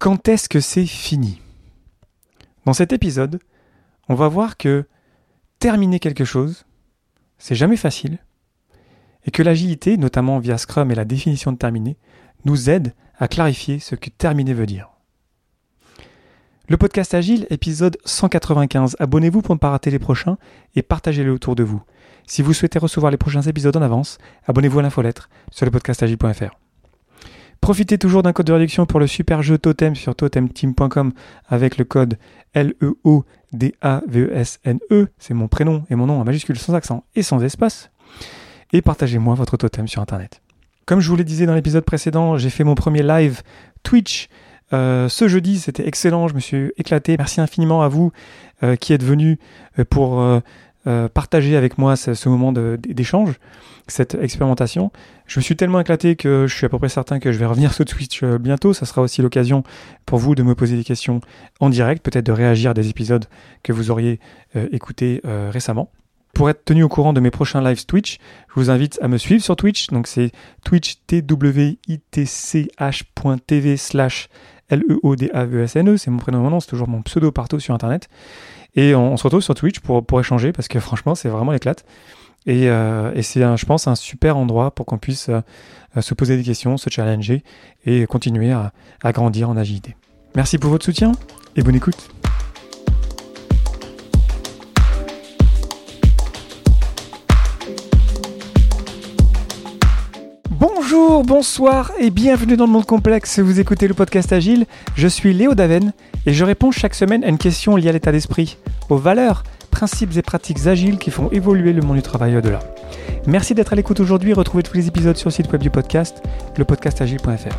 Quand est-ce que c'est fini? Dans cet épisode, on va voir que terminer quelque chose, c'est jamais facile, et que l'agilité, notamment via Scrum et la définition de terminer, nous aide à clarifier ce que terminer veut dire. Le podcast Agile, épisode 195. Abonnez-vous pour ne pas rater les prochains et partagez-les autour de vous. Si vous souhaitez recevoir les prochains épisodes en avance, abonnez-vous à l'infolettre sur le podcastagile.fr. Profitez toujours d'un code de réduction pour le super jeu Totem sur totemteam.com avec le code L-E-O-D-A-V-E-S-N-E. C'est mon prénom et mon nom en majuscule sans accent et sans espace. Et partagez-moi votre totem sur Internet. Comme je vous le disais dans l'épisode précédent, j'ai fait mon premier live Twitch euh, ce jeudi, c'était excellent, je me suis éclaté. Merci infiniment à vous euh, qui êtes venus euh, pour partager avec moi ce, moment d'échange, cette expérimentation. Je me suis tellement éclaté que je suis à peu près certain que je vais revenir sur Twitch bientôt. Ça sera aussi l'occasion pour vous de me poser des questions en direct, peut-être de réagir à des épisodes que vous auriez écoutés récemment. Pour être tenu au courant de mes prochains lives Twitch, je vous invite à me suivre sur Twitch. Donc c'est twitch twitch.tv slash L-E-O-D-A-V-E-S-N-E, c'est mon prénom c'est toujours mon pseudo partout sur Internet. Et on, se retrouve sur Twitch pour, échanger parce que franchement, c'est vraiment l'éclate. Et, euh, c'est, je pense, un super endroit pour qu'on puisse euh, se poser des questions, se challenger et continuer à, à grandir en agilité. Merci pour votre soutien et bonne écoute. Bonsoir et bienvenue dans le monde complexe. Vous écoutez le podcast Agile. Je suis Léo Daven et je réponds chaque semaine à une question liée à l'état d'esprit, aux valeurs, principes et pratiques agiles qui font évoluer le monde du travail au-delà. Merci d'être à l'écoute aujourd'hui. Retrouvez tous les épisodes sur le site web du podcast, lepodcastagile.fr.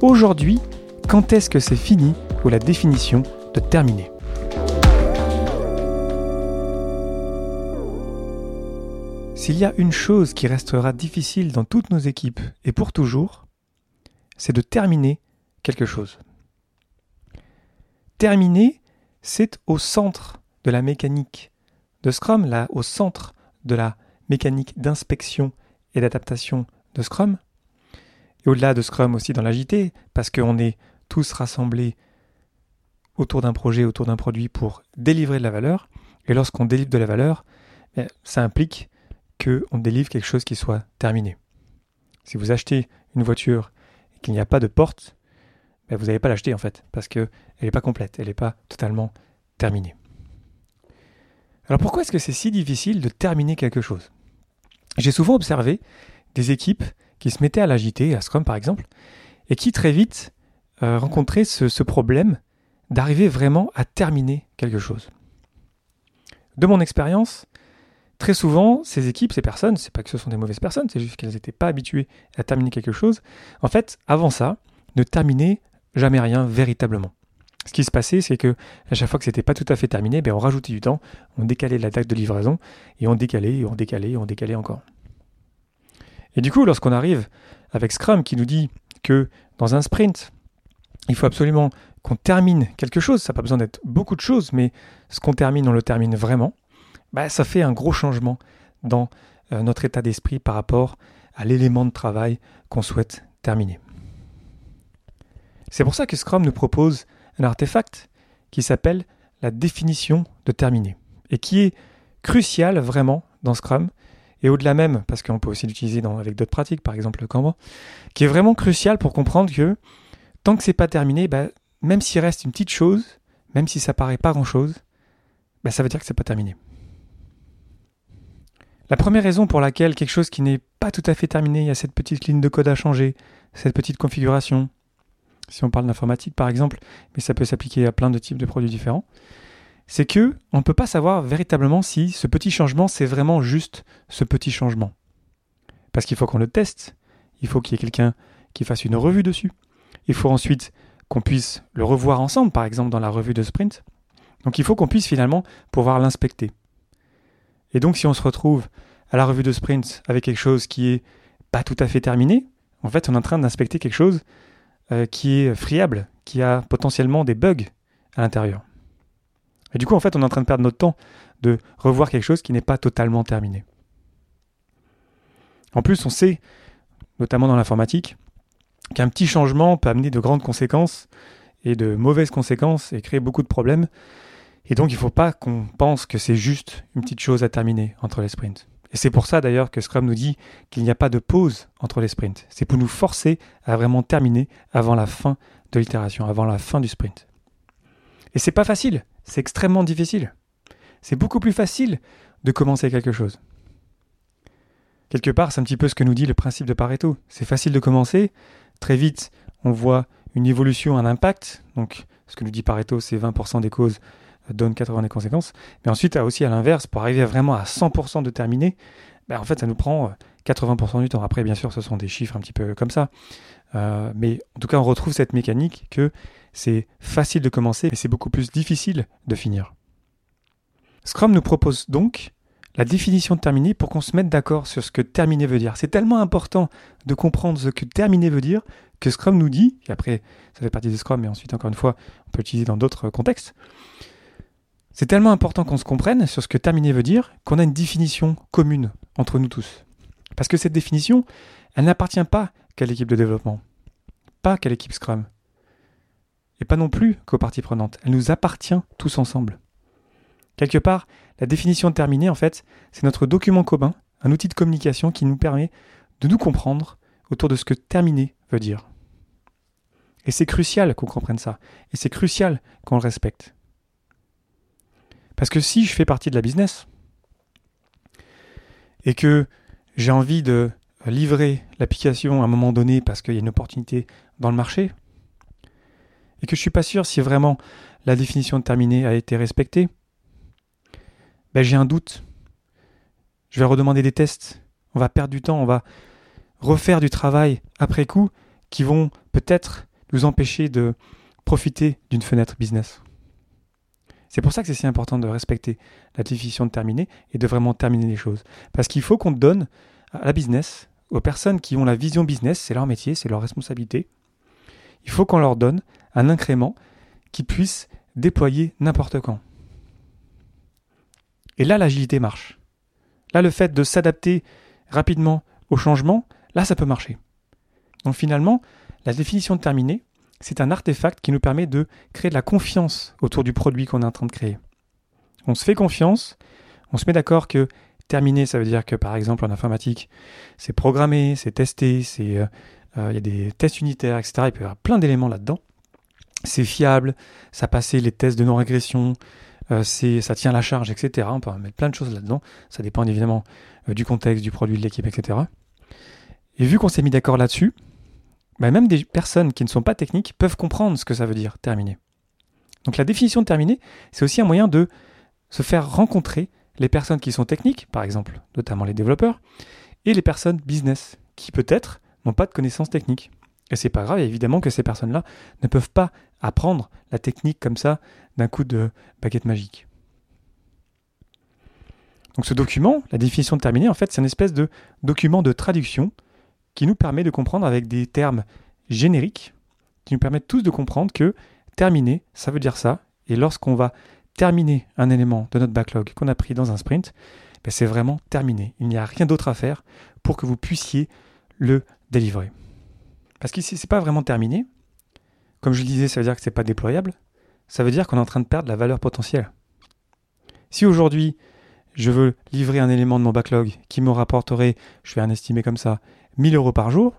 Aujourd'hui, quand est-ce que c'est fini ou la définition de terminer? S'il y a une chose qui restera difficile dans toutes nos équipes et pour toujours, c'est de terminer quelque chose. Terminer, c'est au centre de la mécanique de Scrum, là, au centre de la mécanique d'inspection et d'adaptation de Scrum. Et au-delà de Scrum aussi dans l'agité, parce qu'on est tous rassemblés autour d'un projet, autour d'un produit pour délivrer de la valeur. Et lorsqu'on délivre de la valeur, eh, ça implique qu'on délivre quelque chose qui soit terminé. Si vous achetez une voiture et qu'il n'y a pas de porte, ben, vous n'allez pas l'acheter en fait, parce qu'elle n'est pas complète, elle n'est pas totalement terminée. Alors pourquoi est-ce que c'est si difficile de terminer quelque chose? J'ai souvent observé des équipes qui se mettaient à l'agiter, à Scrum par exemple, et qui très vite euh, rencontraient ce problème d'arriver vraiment à terminer quelque chose. De mon expérience, Très souvent, ces équipes, ces personnes, c'est pas que ce sont des mauvaises personnes, c'est juste qu'elles n'étaient pas habituées à terminer quelque chose. En fait, avant ça, ne terminaient jamais rien véritablement. Ce qui se passait, c'est que à chaque fois que c'était pas tout à fait terminé, ben on rajoutait du temps, on décalait la date de livraison, et on décalait, et on décalait, et on décalait encore. Et du coup, lorsqu'on arrive avec Scrum qui nous dit que dans un sprint, il faut absolument qu'on termine quelque chose, ça n'a pas besoin d'être beaucoup de choses, mais ce qu'on termine, on le termine vraiment, bah, ça fait un gros changement dans euh, notre état d'esprit par rapport à l'élément de travail qu'on souhaite terminer. C'est pour ça que Scrum nous propose un artefact qui s'appelle la définition de terminer et qui est crucial vraiment dans Scrum et au-delà même, parce qu'on peut aussi l'utiliser avec d'autres pratiques, par exemple le Kanban, qui est vraiment crucial pour comprendre que tant que c'est pas terminé, bah, même s'il reste une petite chose, même si ça paraît pas grand-chose, bah, ça veut dire que c'est pas terminé. La première raison pour laquelle quelque chose qui n'est pas tout à fait terminé, il y a cette petite ligne de code à changer, cette petite configuration, si on parle d'informatique par exemple, mais ça peut s'appliquer à plein de types de produits différents, c'est que on ne peut pas savoir véritablement si ce petit changement c'est vraiment juste ce petit changement. Parce qu'il faut qu'on le teste, il faut qu'il y ait quelqu'un qui fasse une revue dessus, il faut ensuite qu'on puisse le revoir ensemble, par exemple dans la revue de sprint. Donc il faut qu'on puisse finalement pouvoir l'inspecter. Et donc, si on se retrouve à la revue de sprint avec quelque chose qui est pas tout à fait terminé, en fait, on est en train d'inspecter quelque chose euh, qui est friable, qui a potentiellement des bugs à l'intérieur. Et du coup, en fait, on est en train de perdre notre temps de revoir quelque chose qui n'est pas totalement terminé. En plus, on sait, notamment dans l'informatique, qu'un petit changement peut amener de grandes conséquences et de mauvaises conséquences et créer beaucoup de problèmes. Et donc il ne faut pas qu'on pense que c'est juste une petite chose à terminer entre les sprints. Et c'est pour ça d'ailleurs que Scrum nous dit qu'il n'y a pas de pause entre les sprints. C'est pour nous forcer à vraiment terminer avant la fin de l'itération, avant la fin du sprint. Et c'est pas facile, c'est extrêmement difficile. C'est beaucoup plus facile de commencer quelque chose. Quelque part, c'est un petit peu ce que nous dit le principe de Pareto. C'est facile de commencer, très vite, on voit une évolution, un impact. Donc, ce que nous dit Pareto, c'est 20% des causes donne 80 des conséquences. Mais ensuite, aussi à l'inverse, pour arriver vraiment à 100% de terminer, ben en fait, ça nous prend 80% euh, du temps. Après, bien sûr, ce sont des chiffres un petit peu comme ça. Euh, mais en tout cas, on retrouve cette mécanique que c'est facile de commencer, mais c'est beaucoup plus difficile de finir. Scrum nous propose donc la définition de terminer pour qu'on se mette d'accord sur ce que terminer veut dire. C'est tellement important de comprendre ce que terminer veut dire que Scrum nous dit, et après ça fait partie de Scrum, mais ensuite encore une fois on peut l'utiliser dans d'autres contextes, c'est tellement important qu'on se comprenne sur ce que terminer veut dire qu'on a une définition commune entre nous tous. Parce que cette définition, elle n'appartient pas qu'à l'équipe de développement, pas qu'à l'équipe Scrum, et pas non plus qu'aux parties prenantes. Elle nous appartient tous ensemble. Quelque part, la définition de terminer, en fait, c'est notre document commun, un outil de communication qui nous permet de nous comprendre autour de ce que terminer veut dire. Et c'est crucial qu'on comprenne ça, et c'est crucial qu'on le respecte. Parce que si je fais partie de la business et que j'ai envie de livrer l'application à un moment donné parce qu'il y a une opportunité dans le marché, et que je ne suis pas sûr si vraiment la définition de terminer a été respectée, ben j'ai un doute. Je vais redemander des tests. On va perdre du temps, on va refaire du travail après coup qui vont peut-être nous empêcher de profiter d'une fenêtre business. C'est pour ça que c'est si important de respecter la définition de terminer et de vraiment terminer les choses. Parce qu'il faut qu'on donne à la business, aux personnes qui ont la vision business, c'est leur métier, c'est leur responsabilité, il faut qu'on leur donne un incrément qui puisse déployer n'importe quand. Et là, l'agilité marche. Là, le fait de s'adapter rapidement au changement, là, ça peut marcher. Donc finalement, la définition de terminer, c'est un artefact qui nous permet de créer de la confiance autour du produit qu'on est en train de créer. On se fait confiance, on se met d'accord que terminer, ça veut dire que par exemple en informatique, c'est programmé, c'est testé, c'est euh, euh, il y a des tests unitaires, etc. Il peut y avoir plein d'éléments là-dedans. C'est fiable, ça passe les tests de non-régression, euh, ça tient la charge, etc. On peut mettre plein de choses là-dedans. Ça dépend évidemment du contexte, du produit, de l'équipe, etc. Et vu qu'on s'est mis d'accord là-dessus, bah, même des personnes qui ne sont pas techniques peuvent comprendre ce que ça veut dire terminer. Donc la définition de terminer, c'est aussi un moyen de se faire rencontrer les personnes qui sont techniques, par exemple, notamment les développeurs, et les personnes business, qui peut-être n'ont pas de connaissances techniques. Et c'est pas grave, évidemment que ces personnes-là ne peuvent pas apprendre la technique comme ça d'un coup de baguette magique. Donc ce document, la définition de terminer, en fait, c'est une espèce de document de traduction qui nous permet de comprendre avec des termes génériques, qui nous permettent tous de comprendre que terminer, ça veut dire ça. Et lorsqu'on va terminer un élément de notre backlog qu'on a pris dans un sprint, ben, c'est vraiment terminé. Il n'y a rien d'autre à faire pour que vous puissiez le délivrer. Parce qu'ici, ce n'est pas vraiment terminé. Comme je le disais, ça veut dire que ce n'est pas déployable. Ça veut dire qu'on est en train de perdre la valeur potentielle. Si aujourd'hui, je veux livrer un élément de mon backlog qui me rapporterait, je vais un estimer comme ça, 1000 euros par jour,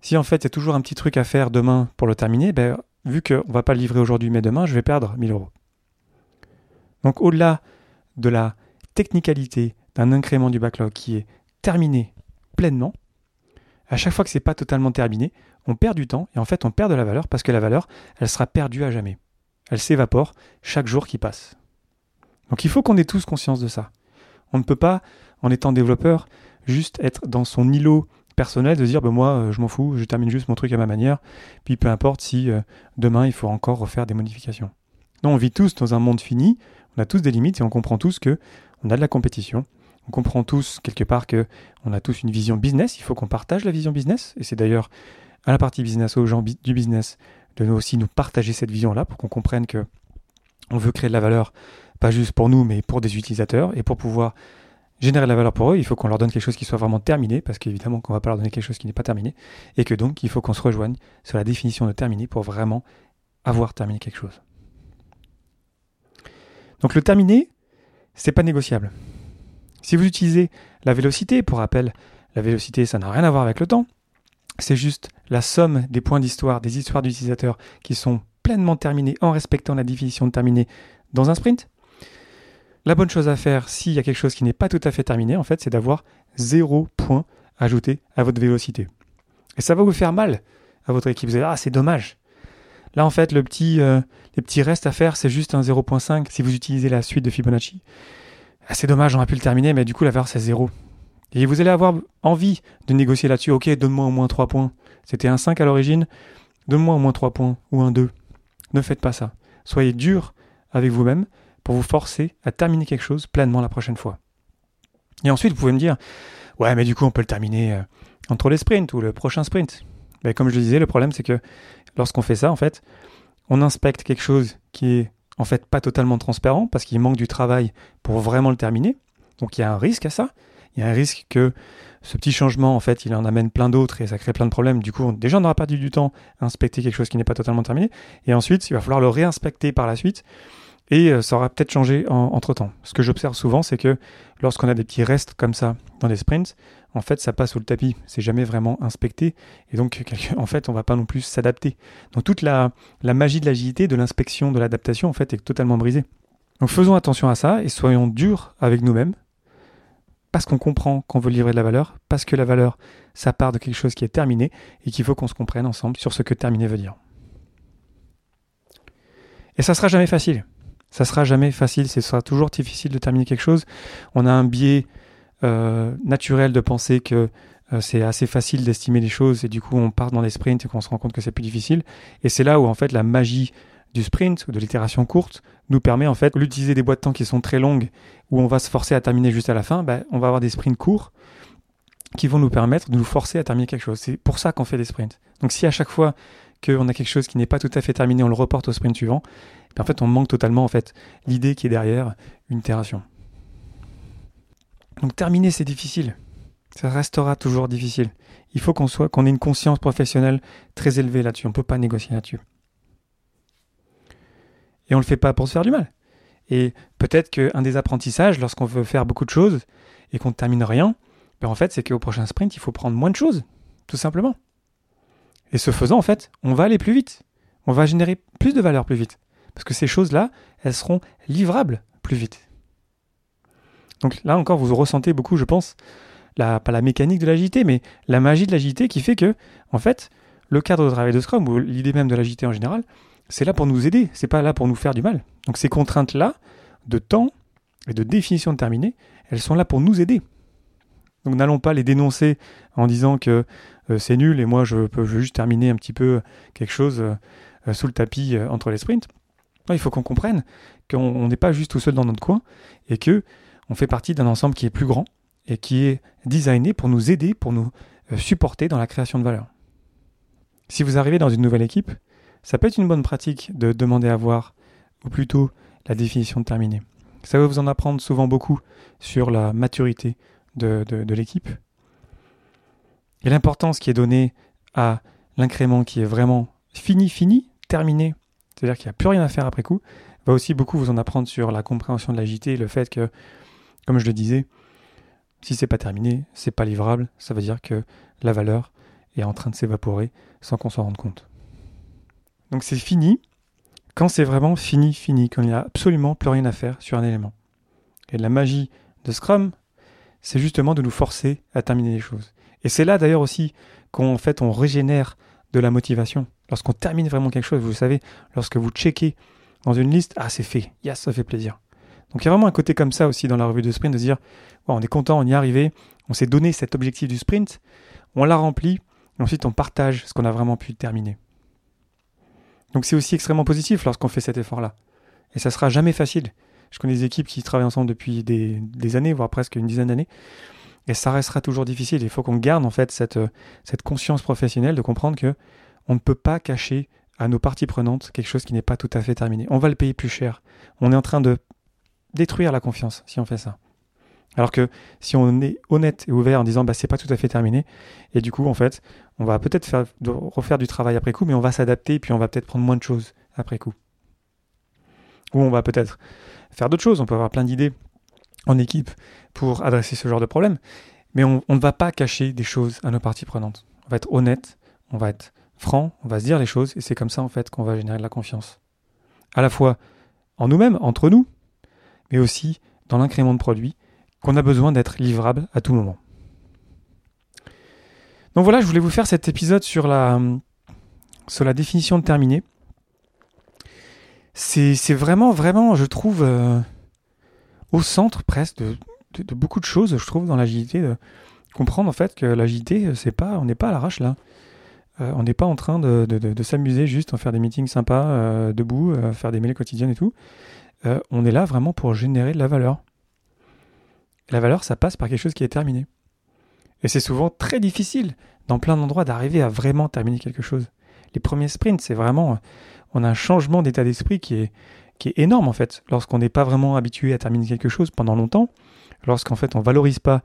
si en fait il y a toujours un petit truc à faire demain pour le terminer, ben, vu qu'on ne va pas le livrer aujourd'hui mais demain, je vais perdre 1000 euros. Donc au-delà de la technicalité d'un incrément du backlog qui est terminé pleinement, à chaque fois que ce n'est pas totalement terminé, on perd du temps et en fait on perd de la valeur parce que la valeur, elle sera perdue à jamais. Elle s'évapore chaque jour qui passe. Donc il faut qu'on ait tous conscience de ça. On ne peut pas, en étant développeur, juste être dans son îlot personnel, de dire ben moi euh, je m'en fous, je termine juste mon truc à ma manière, puis peu importe si euh, demain il faut encore refaire des modifications. Non, on vit tous dans un monde fini, on a tous des limites et on comprend tous que on a de la compétition. On comprend tous quelque part que on a tous une vision business, il faut qu'on partage la vision business et c'est d'ailleurs à la partie business aux gens du business de nous aussi nous partager cette vision là pour qu'on comprenne que on veut créer de la valeur pas juste pour nous mais pour des utilisateurs et pour pouvoir générer de la valeur pour eux, il faut qu'on leur donne quelque chose qui soit vraiment terminé, parce qu'évidemment qu'on ne va pas leur donner quelque chose qui n'est pas terminé, et que donc il faut qu'on se rejoigne sur la définition de terminé pour vraiment avoir terminé quelque chose. Donc le terminer, c'est pas négociable. Si vous utilisez la vélocité, pour rappel, la vélocité, ça n'a rien à voir avec le temps. C'est juste la somme des points d'histoire, des histoires d'utilisateurs qui sont pleinement terminés en respectant la définition de terminer dans un sprint. La bonne chose à faire s'il y a quelque chose qui n'est pas tout à fait terminé, en fait, c'est d'avoir zéro point ajouté à votre vélocité. Et ça va vous faire mal à votre équipe. Vous allez dire, ah, c'est dommage. Là, en fait, le petit, euh, les petits restes à faire, c'est juste un 0.5 si vous utilisez la suite de Fibonacci. Ah, c'est dommage, on pu le terminer, mais du coup, la valeur, c'est 0. Et vous allez avoir envie de négocier là-dessus. Ok, donne-moi au moins 3 points. C'était un 5 à l'origine. Donne-moi au moins 3 points ou un 2. Ne faites pas ça. Soyez dur avec vous-même pour vous forcer à terminer quelque chose pleinement la prochaine fois. Et ensuite, vous pouvez me dire, ouais, mais du coup, on peut le terminer euh, entre les sprints ou le prochain sprint. Mais comme je le disais, le problème, c'est que lorsqu'on fait ça, en fait, on inspecte quelque chose qui est en fait pas totalement transparent parce qu'il manque du travail pour vraiment le terminer. Donc il y a un risque à ça. Il y a un risque que ce petit changement, en fait, il en amène plein d'autres et ça crée plein de problèmes. Du coup, déjà, on n'aura pas du temps à inspecter quelque chose qui n'est pas totalement terminé. Et ensuite, il va falloir le réinspecter par la suite et euh, ça aura peut-être changé entre temps. Ce que j'observe souvent, c'est que lorsqu'on a des petits restes comme ça dans des sprints, en fait, ça passe sous le tapis. C'est jamais vraiment inspecté. Et donc, en fait, on va pas non plus s'adapter. Donc, toute la, la magie de l'agilité, de l'inspection, de l'adaptation, en fait, est totalement brisée. Donc, faisons attention à ça et soyons durs avec nous-mêmes. Parce qu'on comprend qu'on veut livrer de la valeur, parce que la valeur, ça part de quelque chose qui est terminé et qu'il faut qu'on se comprenne ensemble sur ce que terminer veut dire. Et ça sera jamais facile. Ça sera jamais facile, ce sera toujours difficile de terminer quelque chose. On a un biais euh, naturel de penser que euh, c'est assez facile d'estimer les choses et du coup on part dans les sprints et qu'on se rend compte que c'est plus difficile. Et c'est là où en fait la magie du sprint ou de l'itération courte nous permet en fait d'utiliser des boîtes de temps qui sont très longues où on va se forcer à terminer juste à la fin. Ben, on va avoir des sprints courts qui vont nous permettre de nous forcer à terminer quelque chose. C'est pour ça qu'on fait des sprints. Donc si à chaque fois qu'on a quelque chose qui n'est pas tout à fait terminé, on le reporte au sprint suivant, en fait on manque totalement en fait l'idée qui est derrière une itération. Donc terminer, c'est difficile. Ça restera toujours difficile. Il faut qu'on soit, qu'on ait une conscience professionnelle très élevée là-dessus. On ne peut pas négocier là-dessus. Et on ne le fait pas pour se faire du mal. Et peut-être qu'un des apprentissages, lorsqu'on veut faire beaucoup de choses et qu'on ne termine rien, ben en fait, c'est qu'au prochain sprint, il faut prendre moins de choses, tout simplement. Et ce faisant, en fait, on va aller plus vite. On va générer plus de valeur plus vite. Parce que ces choses-là, elles seront livrables plus vite. Donc là encore, vous ressentez beaucoup, je pense, pas la mécanique de l'agilité, mais la magie de l'agilité qui fait que, en fait, le cadre de travail de Scrum, ou l'idée même de l'agilité en général, c'est là pour nous aider, c'est pas là pour nous faire du mal. Donc ces contraintes-là, de temps et de définition déterminée, elles sont là pour nous aider. Donc n'allons pas les dénoncer en disant que euh, c'est nul et moi je peux juste terminer un petit peu quelque chose euh, sous le tapis euh, entre les sprints. Il faut qu'on comprenne qu'on n'est pas juste tout seul dans notre coin et que on fait partie d'un ensemble qui est plus grand et qui est designé pour nous aider, pour nous euh, supporter dans la création de valeur. Si vous arrivez dans une nouvelle équipe, ça peut être une bonne pratique de demander à voir, ou plutôt la définition de terminer. Ça va vous en apprendre souvent beaucoup sur la maturité de l'équipe et l'importance qui est donnée à l'incrément qui est vraiment fini, fini, terminé, c'est-à-dire qu'il n'y a plus rien à faire après coup, va aussi beaucoup vous en apprendre sur la compréhension de l'agité et le fait que comme je le disais, si c'est pas terminé, c'est pas livrable, ça veut dire que la valeur est en train de s'évaporer sans qu'on s'en rende compte. Donc c'est fini quand c'est vraiment fini, fini, quand il n'y a absolument plus rien à faire sur un élément. Et la magie de Scrum, c'est justement de nous forcer à terminer les choses. Et c'est là d'ailleurs aussi qu'en fait on régénère de la motivation. Lorsqu'on termine vraiment quelque chose, vous savez, lorsque vous checkez dans une liste, ah c'est fait, yes, ça fait plaisir. Donc il y a vraiment un côté comme ça aussi dans la revue de sprint de dire on est content, on y est arrivé, on s'est donné cet objectif du sprint, on l'a rempli, et ensuite on partage ce qu'on a vraiment pu terminer. Donc c'est aussi extrêmement positif lorsqu'on fait cet effort-là. Et ça sera jamais facile. Je connais des équipes qui travaillent ensemble depuis des, des années, voire presque une dizaine d'années. Et ça restera toujours difficile. Il faut qu'on garde en fait cette, cette conscience professionnelle de comprendre que on ne peut pas cacher à nos parties prenantes quelque chose qui n'est pas tout à fait terminé. On va le payer plus cher. On est en train de détruire la confiance si on fait ça. Alors que si on est honnête et ouvert en disant bah c'est pas tout à fait terminé, et du coup en fait on va peut-être faire, refaire du travail après coup, mais on va s'adapter et puis on va peut-être prendre moins de choses après coup. Ou on va peut-être faire d'autres choses, on peut avoir plein d'idées en équipe pour adresser ce genre de problème, mais on, on ne va pas cacher des choses à nos parties prenantes. On va être honnête, on va être franc, on va se dire les choses, et c'est comme ça en fait qu'on va générer de la confiance. À la fois en nous-mêmes, entre nous, mais aussi dans l'incrément de produits, qu'on a besoin d'être livrable à tout moment. Donc voilà, je voulais vous faire cet épisode sur la, définition de terminé. C'est vraiment, vraiment, je trouve, euh, au centre presque de, beaucoup de choses, je trouve, dans l'agilité. De comprendre en fait que l'agilité, c'est pas, on n'est pas à l'arrache là. Euh, on n'est pas en train de, de s'amuser juste en faire des meetings sympas, euh, debout, faire des mails quotidiennes et tout. on est là vraiment pour générer de la valeur. la valeur, ça passe par quelque chose qui est terminé. Et c'est souvent très difficile dans plein d'endroits d'arriver à vraiment terminer quelque chose. Les premiers sprints, c'est vraiment, on a un changement d'état d'esprit qui est, qui est énorme en fait. Lorsqu'on n'est pas vraiment habitué à terminer quelque chose pendant longtemps, lorsqu'en fait on valorise pas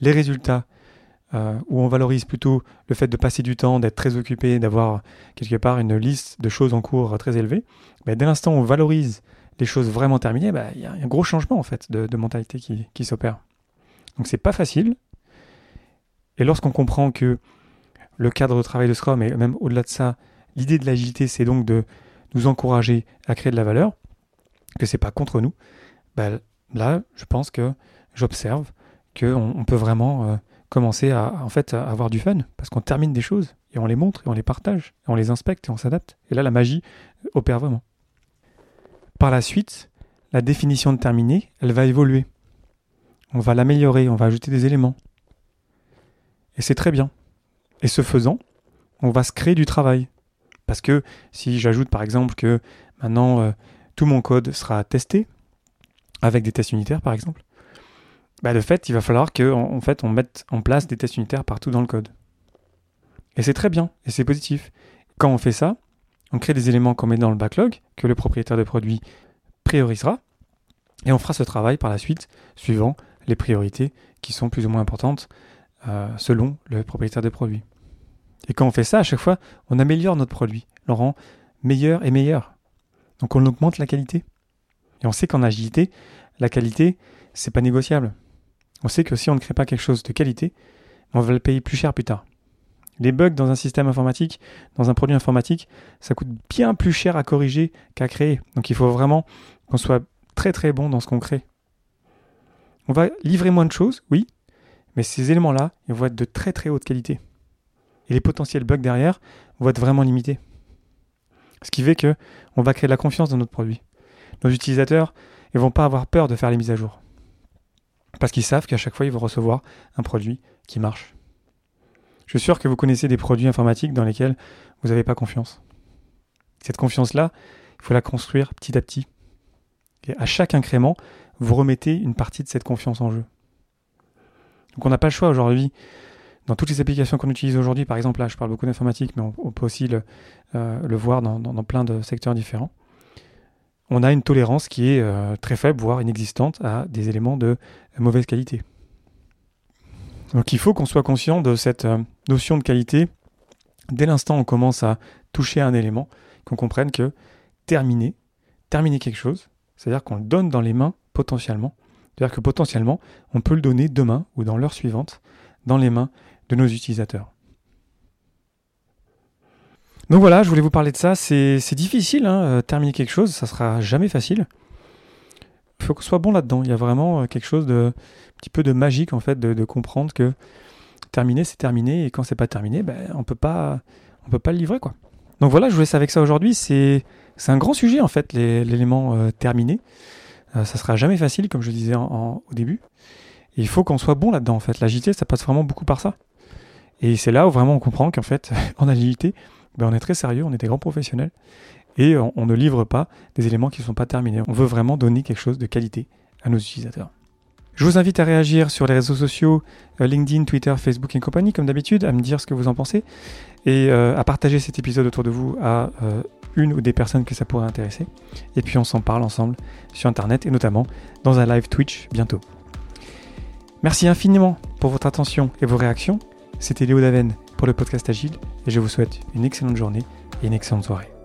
les résultats, euh, ou on valorise plutôt le fait de passer du temps, d'être très occupé, d'avoir quelque part une liste de choses en cours très élevée, dès l'instant où on valorise les choses vraiment terminées, bah, il y a un gros changement en fait de, mentalité qui, qui s'opère. Donc c'est pas facile, et lorsqu'on comprend que le cadre de travail de Scrum, et même au-delà de ça, l'idée de l'agilité, c'est donc de nous encourager à créer de la valeur, que c'est pas contre nous, bah, là, je pense que j'observe qu'on on peut vraiment euh, commencer à, en fait, avoir du fun, parce qu'on termine des choses, et on les montre, et on les partage, et on les inspecte, et on s'adapte. Et là, la magie opère vraiment. Par la suite, la définition de terminé, elle va évoluer. On va l'améliorer, on va ajouter des éléments. Et c'est très bien. Et ce faisant, on va se créer du travail. Parce que si j'ajoute par exemple que maintenant euh, tout mon code sera testé, avec des tests unitaires par exemple, bah de fait, il va falloir qu'en fait, on mette en place des tests unitaires partout dans le code. Et c'est très bien, et c'est positif. Quand on fait ça, on crée des éléments qu'on met dans le backlog, que le propriétaire de produit priorisera, et on fera ce travail par la suite, suivant les priorités qui sont plus ou moins importantes euh, selon le propriétaire de produit. Et quand on fait ça, à chaque fois, on améliore notre produit, le rend meilleur et meilleur. Donc on augmente la qualité. Et on sait qu'en agilité, la qualité, c'est pas négociable. On sait que si on ne crée pas quelque chose de qualité, on va le payer plus cher plus tard. Les bugs dans un système informatique, dans un produit informatique, ça coûte bien plus cher à corriger qu'à créer. Donc il faut vraiment qu'on soit très très bon dans ce qu'on crée. On va livrer moins de choses, oui, mais ces éléments-là, ils vont être de très très haute qualité. Et les potentiels bugs derrière vont être vraiment limités. Ce qui fait que on va créer de la confiance dans notre produit. Nos utilisateurs ne vont pas avoir peur de faire les mises à jour. Parce qu'ils savent qu'à chaque fois, ils vont recevoir un produit qui marche. Je suis sûr que vous connaissez des produits informatiques dans lesquels vous n'avez pas confiance. Cette confiance-là, il faut la construire petit à petit. Et à chaque incrément, vous remettez une partie de cette confiance en jeu. Donc on n'a pas le choix aujourd'hui. Dans toutes les applications qu'on utilise aujourd'hui, par exemple là je parle beaucoup d'informatique, mais on, peut aussi le, euh, voir dans, plein de secteurs différents, on a une tolérance qui est euh, très faible, voire inexistante, à des éléments de mauvaise qualité. Donc il faut qu'on soit conscient de cette euh, notion de qualité dès l'instant où on commence à toucher un élément, qu'on comprenne que terminer, terminer quelque chose, c'est-à-dire qu'on le donne dans les mains potentiellement c'est-à-dire que potentiellement, on peut le donner demain ou dans l'heure suivante dans les mains de nos utilisateurs. Donc voilà, je voulais vous parler de ça. C'est difficile, hein, euh, terminer quelque chose, ça sera jamais facile. Il faut qu'on soit bon là-dedans. Il y a vraiment euh, quelque chose de petit peu de magique en fait, de, comprendre que terminer c'est terminé et quand c'est pas terminé, ben, on peut pas, on peut pas le livrer quoi. Donc voilà, je vous laisse avec ça aujourd'hui. C'est c'est un grand sujet en fait, l'élément euh, terminé. Euh, ça sera jamais facile, comme je disais au début. Et il faut qu'on soit bon là-dedans, en fait. L'agilité, ça passe vraiment beaucoup par ça. Et c'est là où vraiment on comprend qu'en fait, en agilité, ben, on est très sérieux, on est des grands professionnels. Et on, ne livre pas des éléments qui ne sont pas terminés. On veut vraiment donner quelque chose de qualité à nos utilisateurs. Je vous invite à réagir sur les réseaux sociaux, euh, LinkedIn, Twitter, Facebook et compagnie, comme d'habitude, à me dire ce que vous en pensez et euh, à partager cet épisode autour de vous à une ou des personnes que ça pourrait intéresser. Et puis on s'en parle ensemble sur Internet et notamment dans un live Twitch bientôt. Merci infiniment pour votre attention et vos réactions. C'était Léo Daven pour le podcast Agile et je vous souhaite une excellente journée et une excellente soirée.